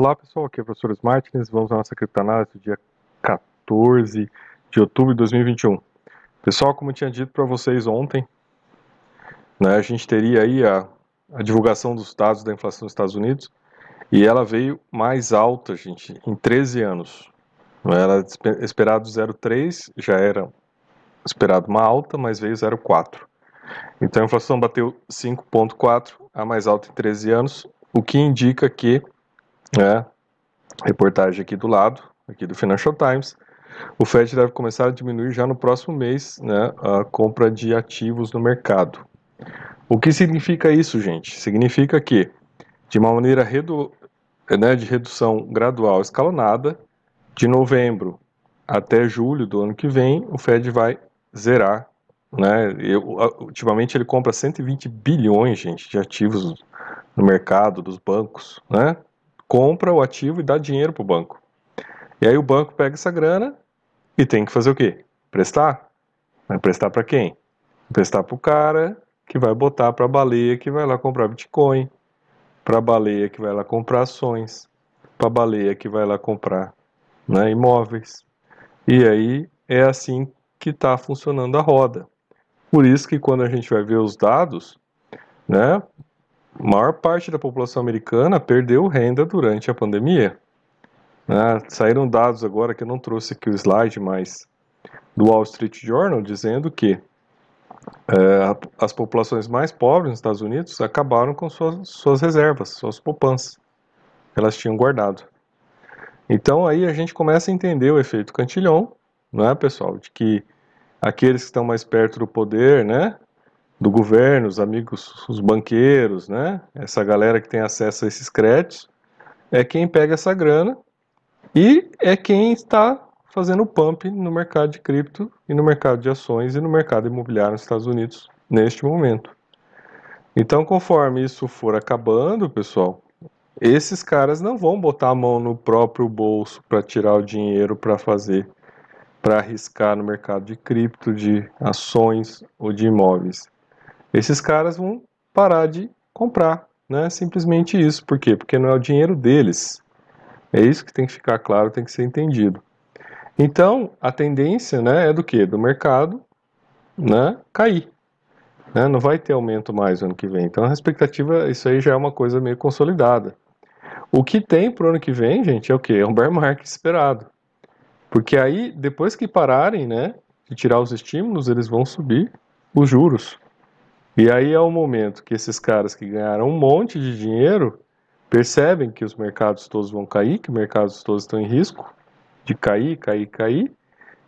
Olá pessoal, aqui é o professor Martins, vamos à nossa criptanálise do dia 14 de outubro de 2021. Pessoal, como eu tinha dito para vocês ontem, né, a gente teria aí a, a, divulgação dos dados da inflação dos Estados Unidos e ela veio mais alta, gente, em 13 anos. Era esperado 0,3, já era esperado uma alta, mas veio 0,4. Então a inflação bateu 5,4, a mais alta em 13 anos, o que indica que né, reportagem aqui do lado, aqui do Financial Times, o Fed deve começar a diminuir já no próximo mês né, a compra de ativos no mercado. O que significa isso, gente? Significa que, de uma maneira redu né, de redução gradual escalonada, de novembro até julho do ano que vem, o Fed vai zerar. Né? Eu, ultimamente ele compra 120 bilhões, gente, de ativos no mercado, dos bancos, né? Compra o ativo e dá dinheiro para o banco. E aí o banco pega essa grana e tem que fazer o quê? Prestar. Vai prestar para quem? Prestar para o cara que vai botar para a baleia que vai lá comprar Bitcoin, para a baleia que vai lá comprar ações, para a baleia que vai lá comprar né, imóveis. E aí é assim que está funcionando a roda. Por isso que quando a gente vai ver os dados, né, maior parte da população americana perdeu renda durante a pandemia. Né? Saíram dados agora que eu não trouxe aqui o slide, mas do Wall Street Journal dizendo que é, as populações mais pobres nos Estados Unidos acabaram com suas, suas reservas, suas poupanças que elas tinham guardado. Então aí a gente começa a entender o efeito cantilhão, não é, pessoal, de que aqueles que estão mais perto do poder, né, do governo, os amigos, os banqueiros, né? Essa galera que tem acesso a esses créditos é quem pega essa grana e é quem está fazendo pump no mercado de cripto e no mercado de ações e no mercado imobiliário nos Estados Unidos neste momento. Então, conforme isso for acabando, pessoal, esses caras não vão botar a mão no próprio bolso para tirar o dinheiro para fazer, para arriscar no mercado de cripto, de ações ou de imóveis esses caras vão parar de comprar, né? Simplesmente isso. Por quê? Porque não é o dinheiro deles. É isso que tem que ficar claro, tem que ser entendido. Então, a tendência, né, é do que? Do mercado, né, cair. Né? Não vai ter aumento mais no ano que vem. Então, a expectativa, isso aí já é uma coisa meio consolidada. O que tem para o ano que vem, gente, é o que? É um bear market esperado. Porque aí, depois que pararem, né, de tirar os estímulos, eles vão subir os juros. E aí é o momento que esses caras que ganharam um monte de dinheiro percebem que os mercados todos vão cair, que os mercados todos estão em risco de cair, cair, cair.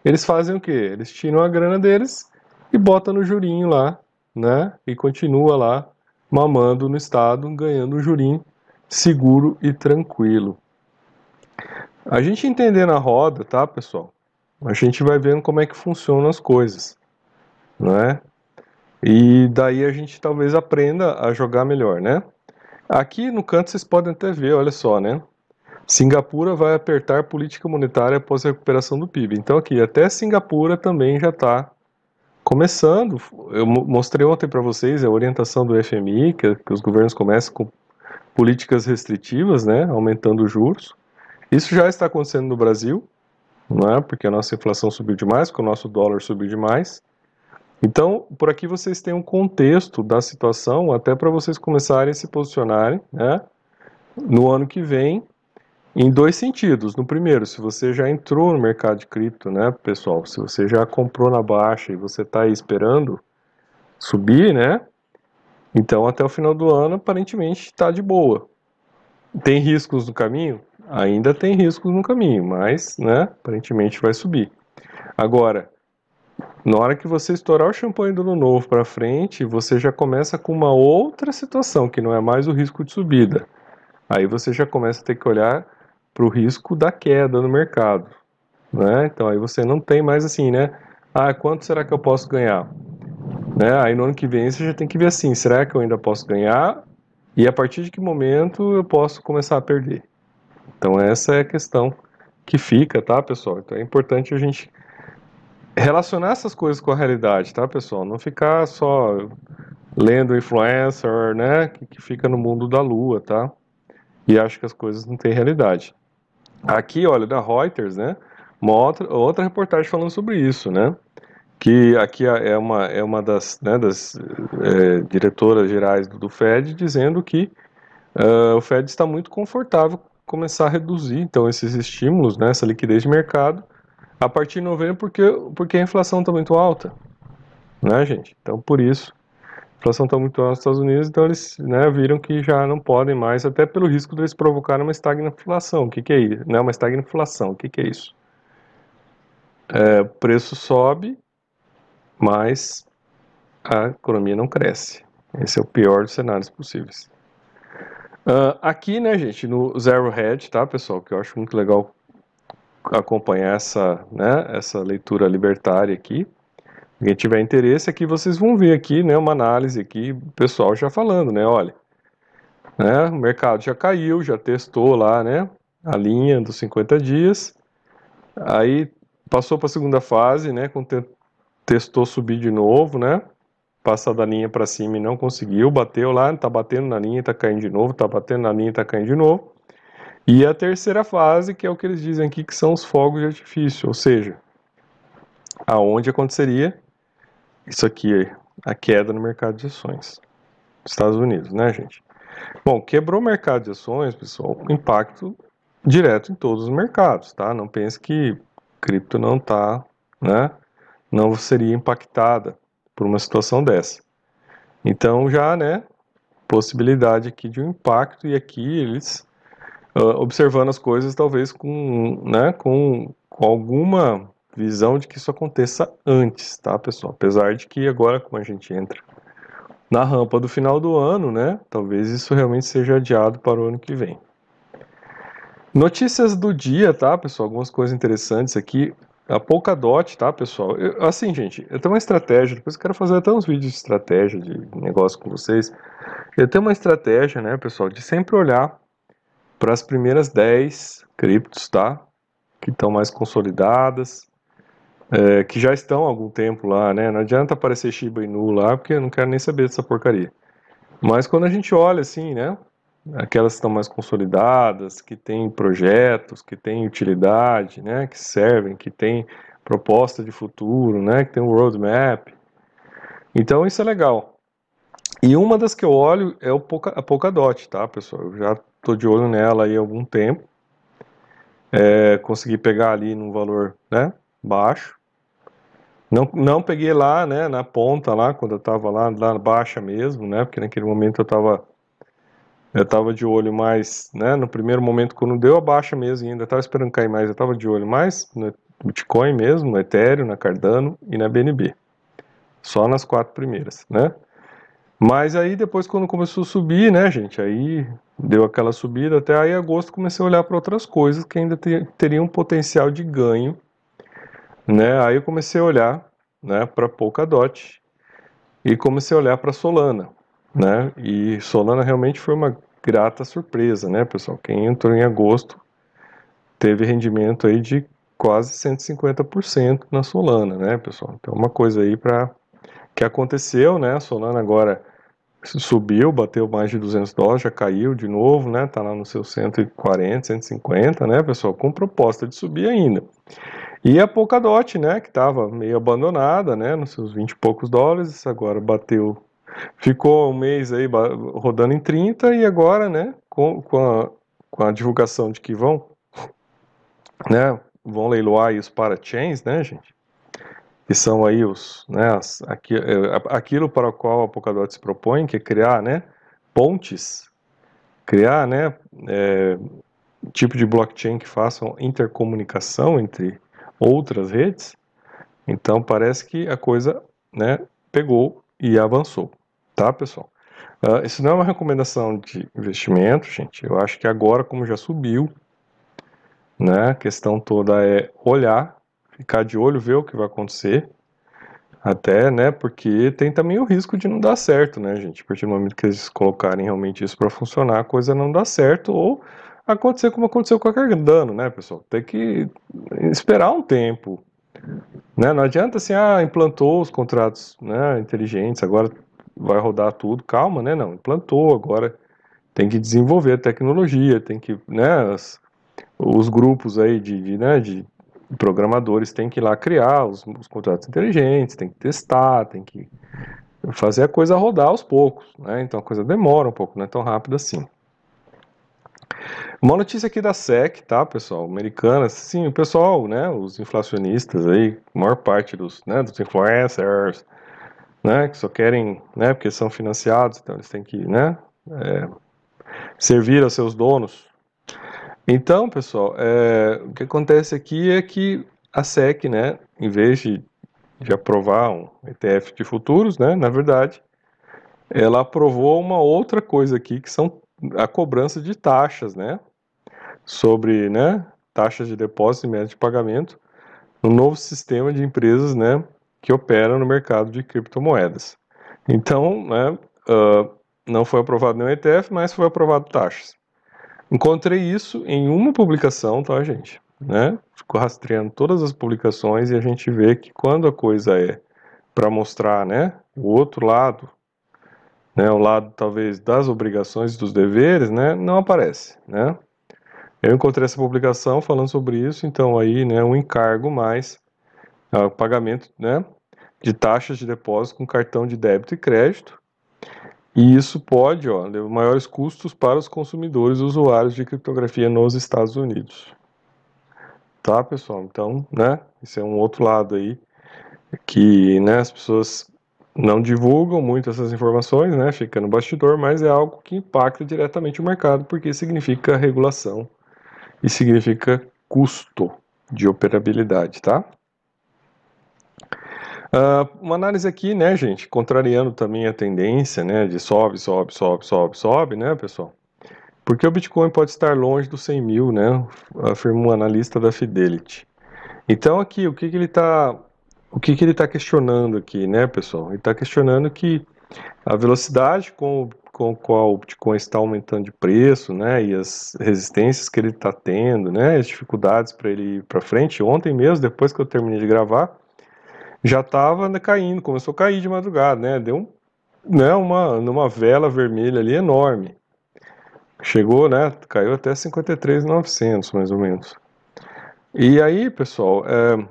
Eles fazem o quê? Eles tiram a grana deles e botam no jurinho lá, né? E continua lá mamando no estado, ganhando um jurinho seguro e tranquilo. A gente entendendo a roda, tá, pessoal? A gente vai vendo como é que funcionam as coisas, não é? E daí a gente talvez aprenda a jogar melhor, né? Aqui no canto vocês podem até ver, olha só, né? Singapura vai apertar política monetária após a recuperação do PIB. Então aqui, até Singapura também já está começando. Eu mostrei ontem para vocês a orientação do FMI, que, que os governos começam com políticas restritivas, né? Aumentando os juros. Isso já está acontecendo no Brasil, não é? Porque a nossa inflação subiu demais, porque o nosso dólar subiu demais. Então, por aqui vocês têm um contexto da situação, até para vocês começarem a se posicionarem né, no ano que vem, em dois sentidos. No primeiro, se você já entrou no mercado de cripto, né, pessoal, se você já comprou na baixa e você está aí esperando subir, né, então até o final do ano aparentemente está de boa. Tem riscos no caminho? Ainda tem riscos no caminho, mas, né, aparentemente vai subir. Agora, na hora que você estourar o champanhe do ano novo para frente, você já começa com uma outra situação, que não é mais o risco de subida. Aí você já começa a ter que olhar para o risco da queda no mercado. Né? Então aí você não tem mais assim, né? Ah, quanto será que eu posso ganhar? Né? Aí no ano que vem você já tem que ver assim, será que eu ainda posso ganhar? E a partir de que momento eu posso começar a perder? Então essa é a questão que fica, tá, pessoal? Então é importante a gente relacionar essas coisas com a realidade, tá, pessoal? Não ficar só lendo influencer, né, que, que fica no mundo da lua, tá? e acha que as coisas não têm realidade. Aqui, olha, da Reuters, né? Uma outra, outra reportagem falando sobre isso, né? Que aqui é uma, é uma das, né, das é, diretoras gerais do, Fed dizendo que uh, o Fed está muito confortável começar a reduzir então esses estímulos, né, essa liquidez de mercado a partir de novembro porque, porque a inflação está muito alta, né, gente? Então, por isso, a inflação está muito alta nos Estados Unidos, então eles né, viram que já não podem mais, até pelo risco de eles provocarem uma estagnação. O que, que é isso? Né, uma estagnação, o que, que é isso? É, preço sobe, mas a economia não cresce. Esse é o pior dos cenários possíveis. Uh, aqui, né, gente, no Zero Hedge, tá, pessoal, que eu acho muito legal acompanhar essa, né, essa leitura libertária aqui. Quem tiver interesse aqui, vocês vão ver aqui, né, uma análise aqui, pessoal já falando, né, olha, né, o mercado já caiu, já testou lá, né, a linha dos 50 dias, aí passou para a segunda fase, né, testou subir de novo, né, passar da linha para cima e não conseguiu, bateu lá, tá batendo na linha, tá caindo de novo, tá batendo na linha, tá caindo de novo. E a terceira fase, que é o que eles dizem aqui, que são os fogos de artifício, ou seja, aonde aconteceria isso aqui, a queda no mercado de ações. Estados Unidos, né, gente? Bom, quebrou o mercado de ações, pessoal, impacto direto em todos os mercados, tá? Não pense que cripto não tá, né? Não seria impactada por uma situação dessa. Então já, né, possibilidade aqui de um impacto e aqui eles observando as coisas talvez com, né, com, com alguma visão de que isso aconteça antes, tá, pessoal? Apesar de que agora, como a gente entra na rampa do final do ano, né, talvez isso realmente seja adiado para o ano que vem. Notícias do dia, tá, pessoal? Algumas coisas interessantes aqui. A Polkadot, tá, pessoal? Eu, assim, gente, eu tenho uma estratégia, depois eu quero fazer até uns vídeos de estratégia, de negócio com vocês. Eu tenho uma estratégia, né, pessoal, de sempre olhar para as primeiras 10 criptos, tá? Que estão mais consolidadas, é, que já estão há algum tempo lá, né? Não adianta aparecer Shiba Inu lá, porque eu não quero nem saber dessa porcaria. Mas quando a gente olha assim, né? aquelas que estão mais consolidadas, que têm projetos, que têm utilidade, né, que servem, que têm proposta de futuro, né, que tem um roadmap. Então isso é legal. E uma das que eu olho é o a Polkadot, tá, pessoal? Eu já estou de olho nela aí há algum tempo. É, consegui pegar ali num valor, né, baixo. Não, não peguei lá, né, na ponta lá, quando eu estava lá, lá baixa mesmo, né, porque naquele momento eu estava eu estava de olho mais, né, no primeiro momento, quando deu a baixa mesmo, ainda estava esperando cair mais, eu estava de olho mais no Bitcoin mesmo, no Ethereum, na Cardano e na BNB. Só nas quatro primeiras, né? Mas aí depois quando começou a subir, né, gente, aí deu aquela subida, até aí agosto comecei a olhar para outras coisas que ainda teriam potencial de ganho, né? Aí eu comecei a olhar, né, para Polkadot e comecei a olhar para Solana né? E Solana realmente foi uma grata surpresa, né, pessoal? Quem entrou em agosto teve rendimento aí de quase 150% na Solana, né, pessoal? Então, uma coisa aí para que aconteceu, né? A Solana agora subiu, bateu mais de 200 dólares, já caiu de novo, né? Tá lá no seu 140, 150, né, pessoal? Com proposta de subir ainda. E a Polkadot, né, que estava meio abandonada, né, nos seus 20 e poucos dólares, agora bateu Ficou um mês aí rodando em 30 e agora, né, com, com, a, com a divulgação de que vão, né, vão leiloar os parachains, né, gente, que são aí os, né, as, aqui, é, aquilo para o qual a Polkadot se propõe, que é criar, né, pontes, criar, né, é, tipo de blockchain que façam intercomunicação entre outras redes. Então parece que a coisa, né, pegou e avançou tá, pessoal? Uh, isso não é uma recomendação de investimento, gente. Eu acho que agora, como já subiu, né, a questão toda é olhar, ficar de olho, ver o que vai acontecer, até, né, porque tem também o risco de não dar certo, né, gente? A partir do momento que eles colocarem realmente isso para funcionar, a coisa não dá certo ou acontecer como aconteceu com qualquer dano, né, pessoal? Tem que esperar um tempo, né? Não adianta assim, ah, implantou os contratos, né, inteligentes, agora vai rodar tudo, calma, né? Não, implantou, agora tem que desenvolver a tecnologia, tem que, né, as, os grupos aí de, de, né, de programadores têm que ir lá criar os, os contratos inteligentes, tem que testar, tem que fazer a coisa rodar aos poucos, né? Então a coisa demora um pouco, não é tão rápido assim. Uma notícia aqui da SEC, tá, pessoal, americana, sim, o pessoal, né, os inflacionistas aí, a maior parte dos, né, dos influencers, né, que só querem, né, porque são financiados, então eles têm que, né, é, servir aos seus donos. Então, pessoal, é, o que acontece aqui é que a SEC, né, em vez de, de aprovar um ETF de futuros, né, na verdade, ela aprovou uma outra coisa aqui, que são a cobrança de taxas, né? Sobre, né, taxas de depósito e método de pagamento no novo sistema de empresas, né, que operam no mercado de criptomoedas. Então, né, uh, não foi aprovado nenhum ETF, mas foi aprovado taxas. Encontrei isso em uma publicação, tá, gente? Né? Fico rastreando todas as publicações e a gente vê que quando a coisa é para mostrar, né, o outro lado né, o lado talvez das obrigações e dos deveres, né, não aparece, né. Eu encontrei essa publicação falando sobre isso, então aí, né, um encargo mais uh, pagamento, né, de taxas de depósito com cartão de débito e crédito, e isso pode, ó, levar maiores custos para os consumidores usuários de criptografia nos Estados Unidos. Tá, pessoal? Então, né, esse é um outro lado aí que, né, as pessoas não divulgam muito essas informações, né? Fica no bastidor, mas é algo que impacta diretamente o mercado, porque significa regulação e significa custo de operabilidade, tá? Uh, uma análise aqui, né, gente, contrariando também a tendência, né, de sobe, sobe, sobe, sobe, sobe, né, pessoal? Porque o Bitcoin pode estar longe dos 100 mil, né, afirmou um analista da Fidelity. Então aqui, o que, que ele está o que, que ele está questionando aqui, né, pessoal? Ele está questionando que a velocidade com, com a qual o Bitcoin está aumentando de preço, né, e as resistências que ele está tendo, né, as dificuldades para ele ir para frente. Ontem mesmo, depois que eu terminei de gravar, já estava caindo, começou a cair de madrugada, né, deu um, né, uma, uma vela vermelha ali enorme. Chegou, né, caiu até 53,900 mais ou menos. E aí, pessoal, é,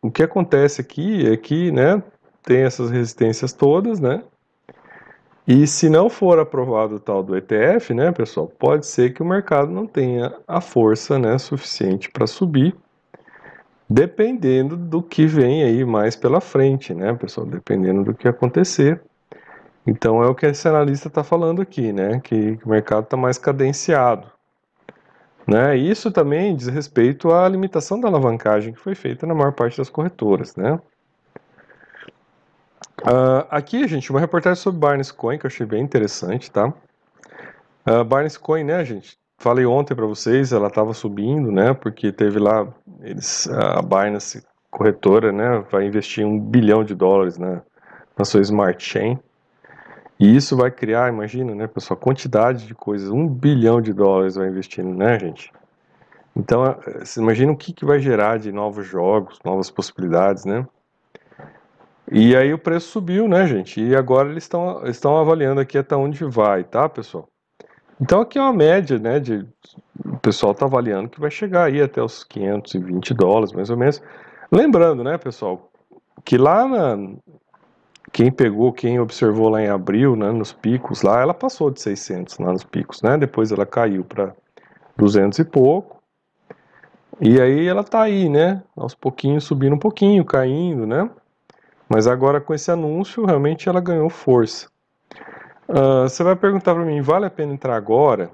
o que acontece aqui é que, né, tem essas resistências todas, né? E se não for aprovado o tal do ETF, né, pessoal, pode ser que o mercado não tenha a força, né, suficiente para subir, dependendo do que vem aí mais pela frente, né, pessoal, dependendo do que acontecer. Então é o que esse analista está falando aqui, né, que o mercado está mais cadenciado. Né? Isso também diz respeito à limitação da alavancagem que foi feita na maior parte das corretoras. Né? Uh, aqui, gente, uma reportagem sobre Barnes Coin que eu achei bem interessante, tá? Uh, Barnes Coin, né, gente? Falei ontem para vocês, ela estava subindo, né? Porque teve lá, eles, a Binance corretora, né, vai investir um bilhão de dólares, né, na sua Smart Chain. E isso vai criar, imagina, né, pessoal, quantidade de coisas, um bilhão de dólares vai investindo, né, gente? Então, imagina o que, que vai gerar de novos jogos, novas possibilidades, né? E aí o preço subiu, né, gente? E agora eles estão avaliando aqui até onde vai, tá, pessoal? Então aqui é uma média, né, de o pessoal está avaliando que vai chegar aí até os 520 dólares, mais ou menos. Lembrando, né, pessoal, que lá na, quem pegou, quem observou lá em abril, né, nos picos lá, ela passou de 600 lá nos picos, né? Depois ela caiu para 200 e pouco. E aí ela tá aí, né? Aos pouquinhos subindo um pouquinho, caindo, né? Mas agora com esse anúncio, realmente ela ganhou força. Uh, você vai perguntar para mim, vale a pena entrar agora?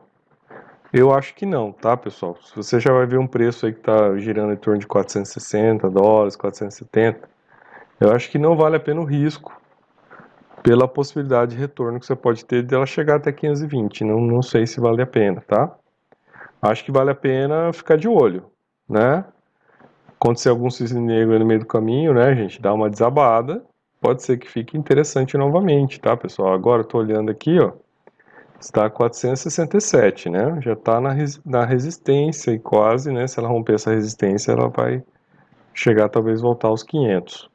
Eu acho que não, tá, pessoal? Se você já vai ver um preço aí que está girando em torno de 460 dólares, 470, eu acho que não vale a pena o risco pela possibilidade de retorno que você pode ter dela chegar até 520. Não, não sei se vale a pena, tá? Acho que vale a pena ficar de olho, né? Acontecer algum cisne negro no meio do caminho, né, gente? Dá uma desabada. Pode ser que fique interessante novamente, tá, pessoal? Agora tô olhando aqui, ó. Está 467, né? Já está na, na resistência e quase, né? Se ela romper essa resistência, ela vai chegar talvez voltar aos 500.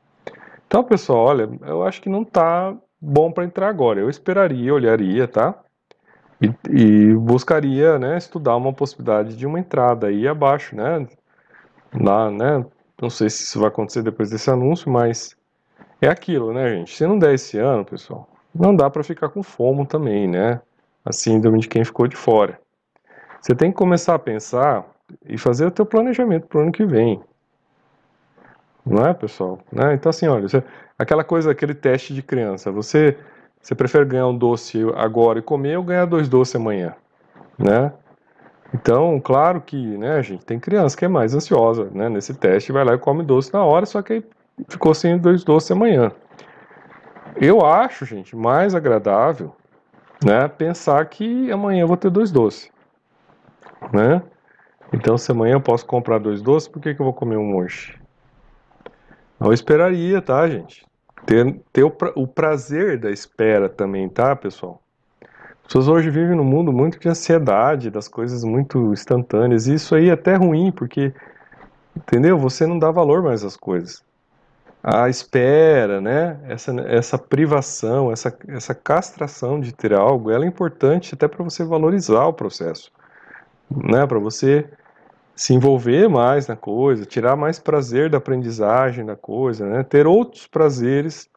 Então, pessoal, olha, eu acho que não está bom para entrar agora. Eu esperaria, olharia, tá? e, e, buscaria, né, estudar uma possibilidade de uma entrada aí abaixo, né, lá, né, não sei se isso vai acontecer depois desse anúncio, mas é aquilo, né, gente, se não der esse ano, pessoal, não dá para ficar com fomo também, né, a síndrome de quem ficou de fora. Você tem que começar a pensar e fazer o teu planejamento para o ano que vem. Não é, pessoal? Né? Então, assim, olha, você, aquela coisa, aquele teste de criança, você, você prefere ganhar um doce agora e comer ou ganhar dois doces amanhã? Né? Então, claro que, né, a gente tem criança que é mais ansiosa, né, nesse teste, vai lá e come doce na hora, só que aí ficou sem dois doces amanhã. Eu acho, gente, mais agradável, né, pensar que amanhã eu vou ter dois doces, né? Então, se amanhã eu posso comprar dois doces, por que, que eu vou comer um monte? Eu esperaria, tá, gente? Ter, ter o, pra, o prazer da espera também, tá, pessoal? As pessoas hoje vivem num mundo muito de ansiedade, das coisas muito instantâneas. E isso aí é até ruim, porque, entendeu? Você não dá valor mais às coisas. A espera, né? Essa, essa privação, essa, essa castração de ter algo, ela é importante até para você valorizar o processo, né? Para você se envolver mais na coisa, tirar mais prazer da aprendizagem da coisa, né? ter outros prazeres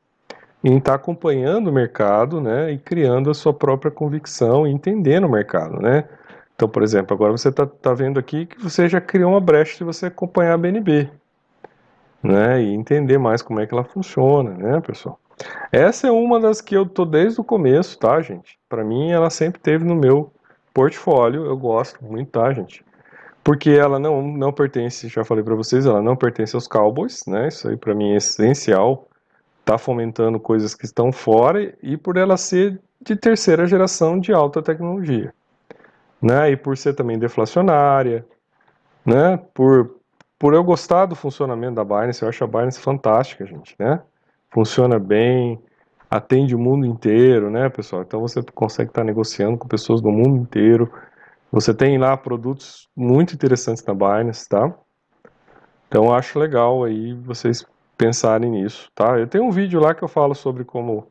em estar acompanhando o mercado né? e criando a sua própria convicção e entendendo o mercado. Né? Então, por exemplo, agora você está tá vendo aqui que você já criou uma brecha se você acompanhar a BNB né? e entender mais como é que ela funciona, né, pessoal? Essa é uma das que eu tô desde o começo, tá, gente? Para mim, ela sempre teve no meu portfólio, eu gosto muito, tá, gente? porque ela não, não pertence, já falei para vocês, ela não pertence aos Cowboys, né? Isso aí para mim é essencial. Tá fomentando coisas que estão fora e por ela ser de terceira geração de alta tecnologia, né? E por ser também deflacionária, né? Por por eu gostar do funcionamento da Binance, eu acho a Binance fantástica, gente, né? Funciona bem, atende o mundo inteiro, né, pessoal? Então você consegue estar negociando com pessoas do mundo inteiro você tem lá produtos muito interessantes na Binance, tá? Então acho legal aí vocês pensarem nisso, tá? Eu tenho um vídeo lá que eu falo sobre como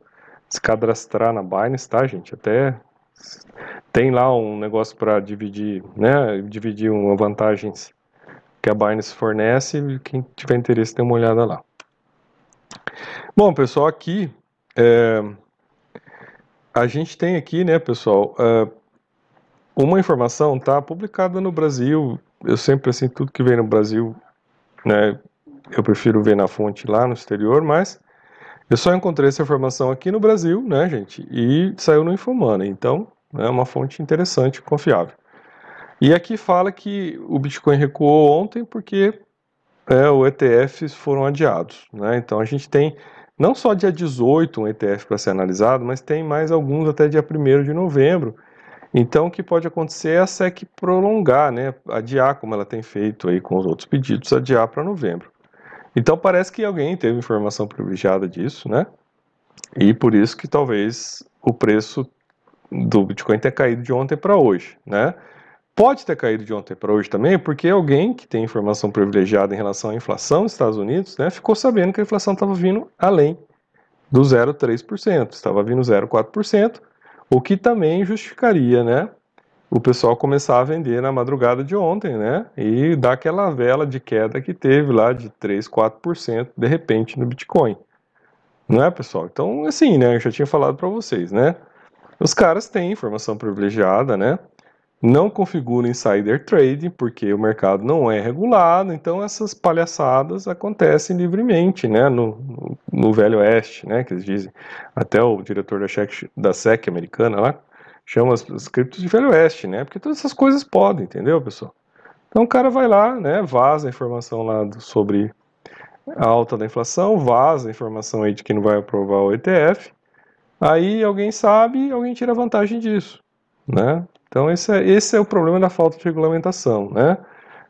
se cadastrar na Binance, tá, gente? Até tem lá um negócio para dividir, né? Dividir uma vantagens que a Binance fornece. E quem tiver interesse, dê uma olhada lá. Bom, pessoal, aqui é, a gente tem aqui, né, pessoal, é, uma informação tá publicada no Brasil. Eu sempre assim tudo que vem no Brasil, né? Eu prefiro ver na fonte lá no exterior, mas eu só encontrei essa informação aqui no Brasil, né, gente? E saiu no Infomana, então é uma fonte interessante, confiável. E aqui fala que o Bitcoin recuou ontem porque é, o ETFs foram adiados, né? Então a gente tem não só dia 18 um ETF para ser analisado, mas tem mais alguns até dia 1 de novembro então, o que pode acontecer é a SEC prolongar, né, adiar, como ela tem feito aí com os outros pedidos, adiar para novembro. Então, parece que alguém teve informação privilegiada disso, né? E por isso que talvez o preço do Bitcoin tenha caído de ontem para hoje, né? Pode ter caído de ontem para hoje também, porque alguém que tem informação privilegiada em relação à inflação nos Estados Unidos, né, ficou sabendo que a inflação estava vindo além do 0,3%, estava vindo 0,4%, o que também justificaria, né? O pessoal começar a vender na madrugada de ontem, né? E dar aquela vela de queda que teve lá de 3, 4% de repente no Bitcoin. Não é, pessoal? Então, assim, né? Eu já tinha falado para vocês, né? Os caras têm informação privilegiada, né? Não configura insider trading, porque o mercado não é regulado, então essas palhaçadas acontecem livremente, né, no, no, Velho Oeste, né, que eles dizem. Até o diretor da SEC, da SEC americana lá chama as, as criptos de Velho Oeste, né, porque todas essas coisas podem, entendeu, pessoal? Então o cara vai lá, né, vaza a informação lá do, sobre a alta da inflação, vaza a informação aí de que não vai aprovar o ETF, aí alguém sabe, alguém tira vantagem disso, né? Então esse é, esse é o problema da falta de regulamentação, né?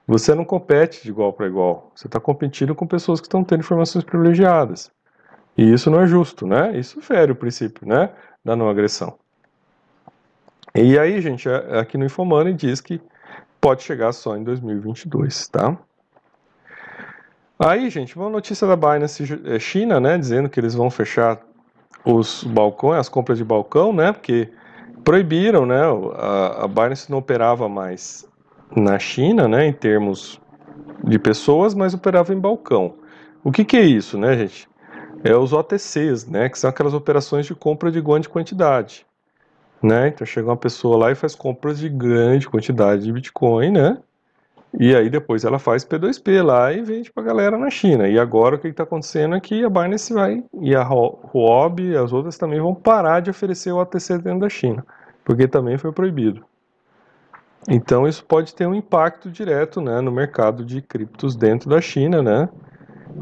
Você não compete de igual para igual. Você está competindo com pessoas que estão tendo informações privilegiadas. E isso não é justo, né? Isso fere o princípio, né? Da não agressão. E aí, gente, aqui no Infomoney diz que pode chegar só em 2022, tá? Aí, gente, uma notícia da Binance é, China, né, dizendo que eles vão fechar os balcões, as compras de balcão, né, porque proibiram, né? A, a Binance não operava mais na China, né? Em termos de pessoas, mas operava em balcão. O que, que é isso, né, gente? É os OTCs, né? Que são aquelas operações de compra de grande quantidade, né? Então chega uma pessoa lá e faz compras de grande quantidade de Bitcoin, né? E aí depois ela faz P2P lá e vende pra galera na China. E agora o que está acontecendo é que a Binance vai, e a Huobi e as outras também vão parar de oferecer o OTC dentro da China, porque também foi proibido. Então isso pode ter um impacto direto né, no mercado de criptos dentro da China, né?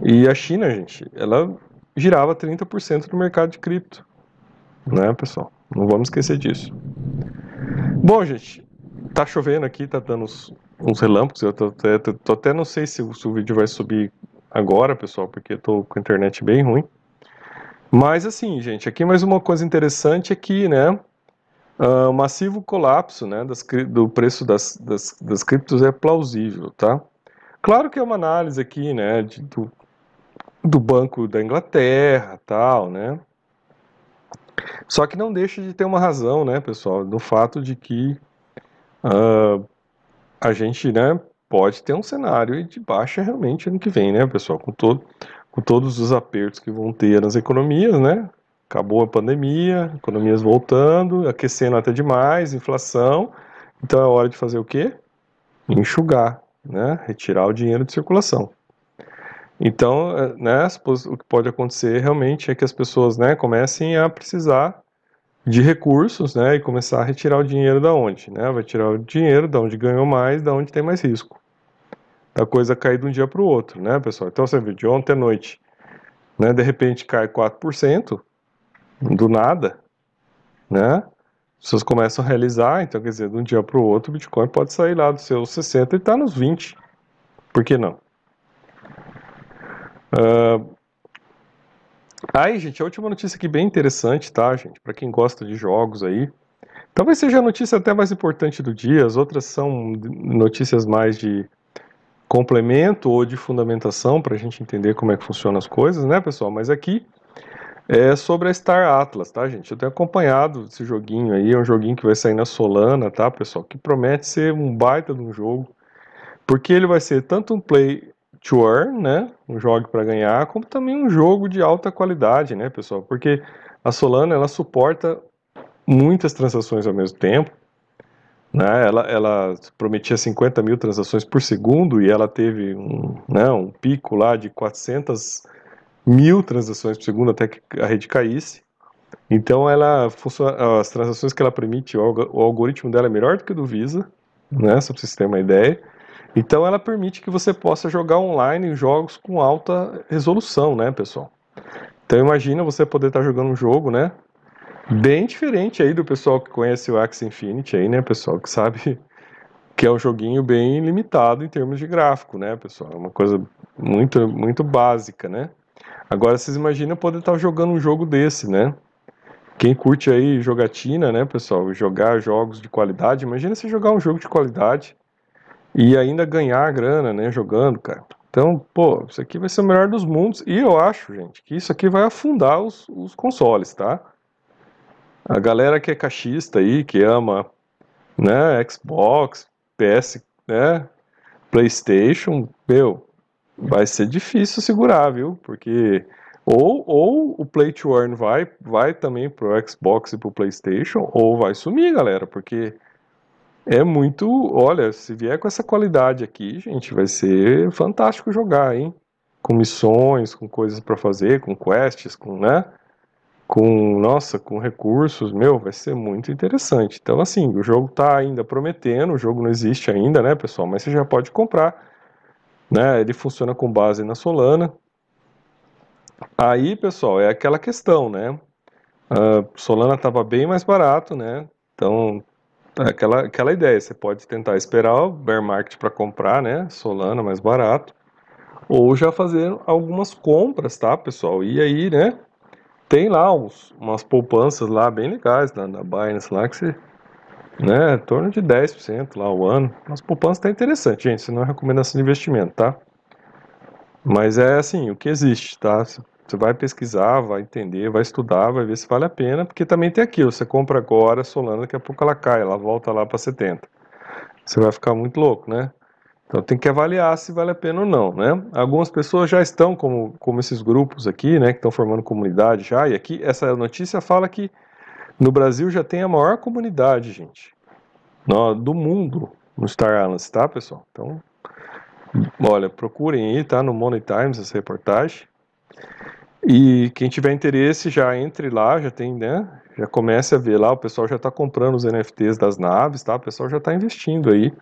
E a China, gente, ela girava 30% do mercado de cripto, né, pessoal? Não vamos esquecer disso. Bom, gente, tá chovendo aqui, tá dando uns, uns relâmpagos. Eu tô, tô, tô, até não sei se, se, o vídeo vai subir agora, pessoal, porque eu tô com a internet bem ruim. Mas assim, gente, aqui mais uma coisa interessante aqui, né? Uh, massivo colapso né, das, do preço das, das, das criptos é plausível, tá? Claro que é uma análise aqui, né, de, do, do Banco da Inglaterra, tal, né? Só que não deixa de ter uma razão, né, pessoal, no fato de que uh, a gente, né, pode ter um cenário de baixa realmente ano que vem, né, pessoal, com, todo, com todos os apertos que vão ter nas economias, né, acabou a pandemia, economias voltando, aquecendo até demais, inflação, então é hora de fazer o quê? Enxugar, né, retirar o dinheiro de circulação. Então, eh, né, o que pode acontecer realmente é que as pessoas, né, comecem a precisar de recursos, né, e começar a retirar o dinheiro da onde, né? Vai tirar o dinheiro da onde ganhou mais, da onde tem mais risco. A coisa cair de um dia para o outro, né, pessoal? Então você viu de ontem à noite, né, de repente cai 4%, do nada, né? As pessoas começam a realizar, então quer dizer, de um dia para o outro, o Bitcoin pode sair lá dos seus 60 e tá nos 20. Por que não? Uh, Aí, gente, a última notícia aqui bem interessante, tá, gente? Para quem gosta de jogos aí. Talvez seja a notícia até mais importante do dia, as outras são notícias mais de complemento ou de fundamentação para a gente entender como é que funcionam as coisas, né, pessoal? Mas aqui é sobre a Star Atlas, tá, gente? Eu tenho acompanhado esse joguinho aí, é um joguinho que vai sair na Solana, tá, pessoal? Que promete ser um baita de um jogo, porque ele vai ser tanto um play to earn, né? Um jogo para ganhar, como também um jogo de alta qualidade, né, pessoal? Porque a Solana ela suporta muitas transações ao mesmo tempo. Né? Ela, ela prometia 50 mil transações por segundo e ela teve um, né, um pico lá de 400 mil transações por segundo até que a rede caísse. Então ela funciona, as transações que ela permite, o algoritmo dela é melhor do que o do Visa, né? Só para vocês terem uma ideia. Então ela permite que você possa jogar online jogos com alta resolução, né, pessoal? Então imagina você poder estar jogando um jogo, né? Bem diferente aí do pessoal que conhece o Axie Infinity aí, né, pessoal, que sabe que é um joguinho bem limitado em termos de gráfico, né, pessoal? É uma coisa muito muito básica, né? Agora vocês imaginam poder estar jogando um jogo desse, né? Quem curte aí jogatina, né, pessoal, jogar jogos de qualidade, imagina você jogar um jogo de qualidade e ainda ganhar grana, né, jogando, cara. Então, pô, isso aqui vai ser o melhor dos mundos. E eu acho, gente, que isso aqui vai afundar os, os consoles, tá? A galera que é cachista aí, que ama, né, Xbox, PS, né, PlayStation, meu, vai ser difícil segurar, viu? Porque ou, ou o Play to Earn vai, vai também pro Xbox e pro PlayStation, ou vai sumir, galera, porque é muito. Olha, se vier com essa qualidade aqui, gente, vai ser fantástico jogar, hein? Com missões, com coisas para fazer, com quests, com, né? Com, nossa, com recursos, meu, vai ser muito interessante. Então, assim, o jogo tá ainda prometendo, o jogo não existe ainda, né, pessoal? Mas você já pode comprar, né? Ele funciona com base na Solana. Aí, pessoal, é aquela questão, né? Uh, Solana estava bem mais barato, né? Então é aquela, aquela ideia, você pode tentar esperar o bear market para comprar, né, Solana mais barato, ou já fazer algumas compras, tá, pessoal? E aí, né, tem lá uns, umas poupanças lá bem legais na, na Binance lá que você, né, em torno de 10% lá o ano. As poupanças tá interessante, gente, isso não é recomendação de investimento, tá? Mas é assim, o que existe, tá? Você vai pesquisar, vai entender, vai estudar, vai ver se vale a pena, porque também tem aquilo, você compra agora Solana, daqui a pouco ela cai, ela volta lá para 70. Você vai ficar muito louco, né? Então tem que avaliar se vale a pena ou não, né? Algumas pessoas já estão, como, como esses grupos aqui, né, que estão formando comunidade já, e aqui essa notícia fala que no Brasil já tem a maior comunidade, gente, do mundo no Star Alliance, tá, pessoal? Então, olha, procurem aí, tá, no Money Times essa reportagem. E quem tiver interesse já entre lá, já tem, né? Já comece a ver lá, o pessoal já está comprando os NFTs das naves, tá? O pessoal já está investindo aí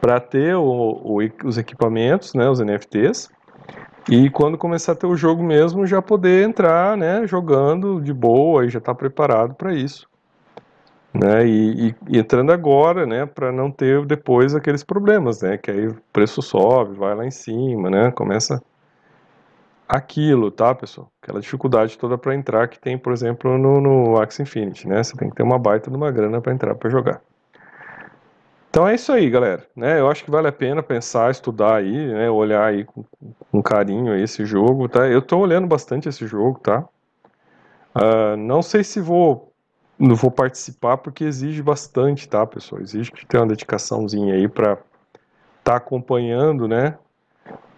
para ter o, o, os equipamentos, né? Os NFTs. E quando começar a ter o jogo mesmo, já poder entrar, né? Jogando de boa e já está preparado para isso. Né, e, e, e, entrando agora, né, para não ter depois aqueles problemas, né, que aí o preço sobe, vai lá em cima, né, começa aquilo, tá, pessoal? Aquela dificuldade toda para entrar que tem, por exemplo, no, no Axie Infinity, né? Você tem que ter uma baita de uma grana para entrar para jogar. Então é isso aí, galera. Né? Eu acho que vale a pena pensar, estudar aí, né? Olhar aí com, com carinho esse jogo, tá? Eu estou olhando bastante esse jogo, tá? Uh, não sei se vou não vou participar porque exige bastante, tá, pessoal? Exige que tenha uma dedicaçãozinha aí para estar tá acompanhando, né?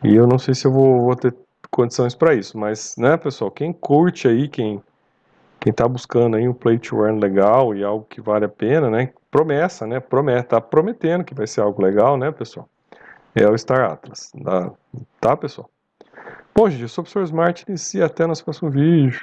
E eu não sei se eu vou, vou ter condições para isso. Mas, né, pessoal, quem curte aí, quem quem está buscando aí um play to earn legal e algo que vale a pena, né? Promessa, né? Promete, tá prometendo que vai ser algo legal, né, pessoal? É o Star Atlas, tá, tá pessoal? Bom, gente, eu sou o professor Smart e até nosso próximo vídeo.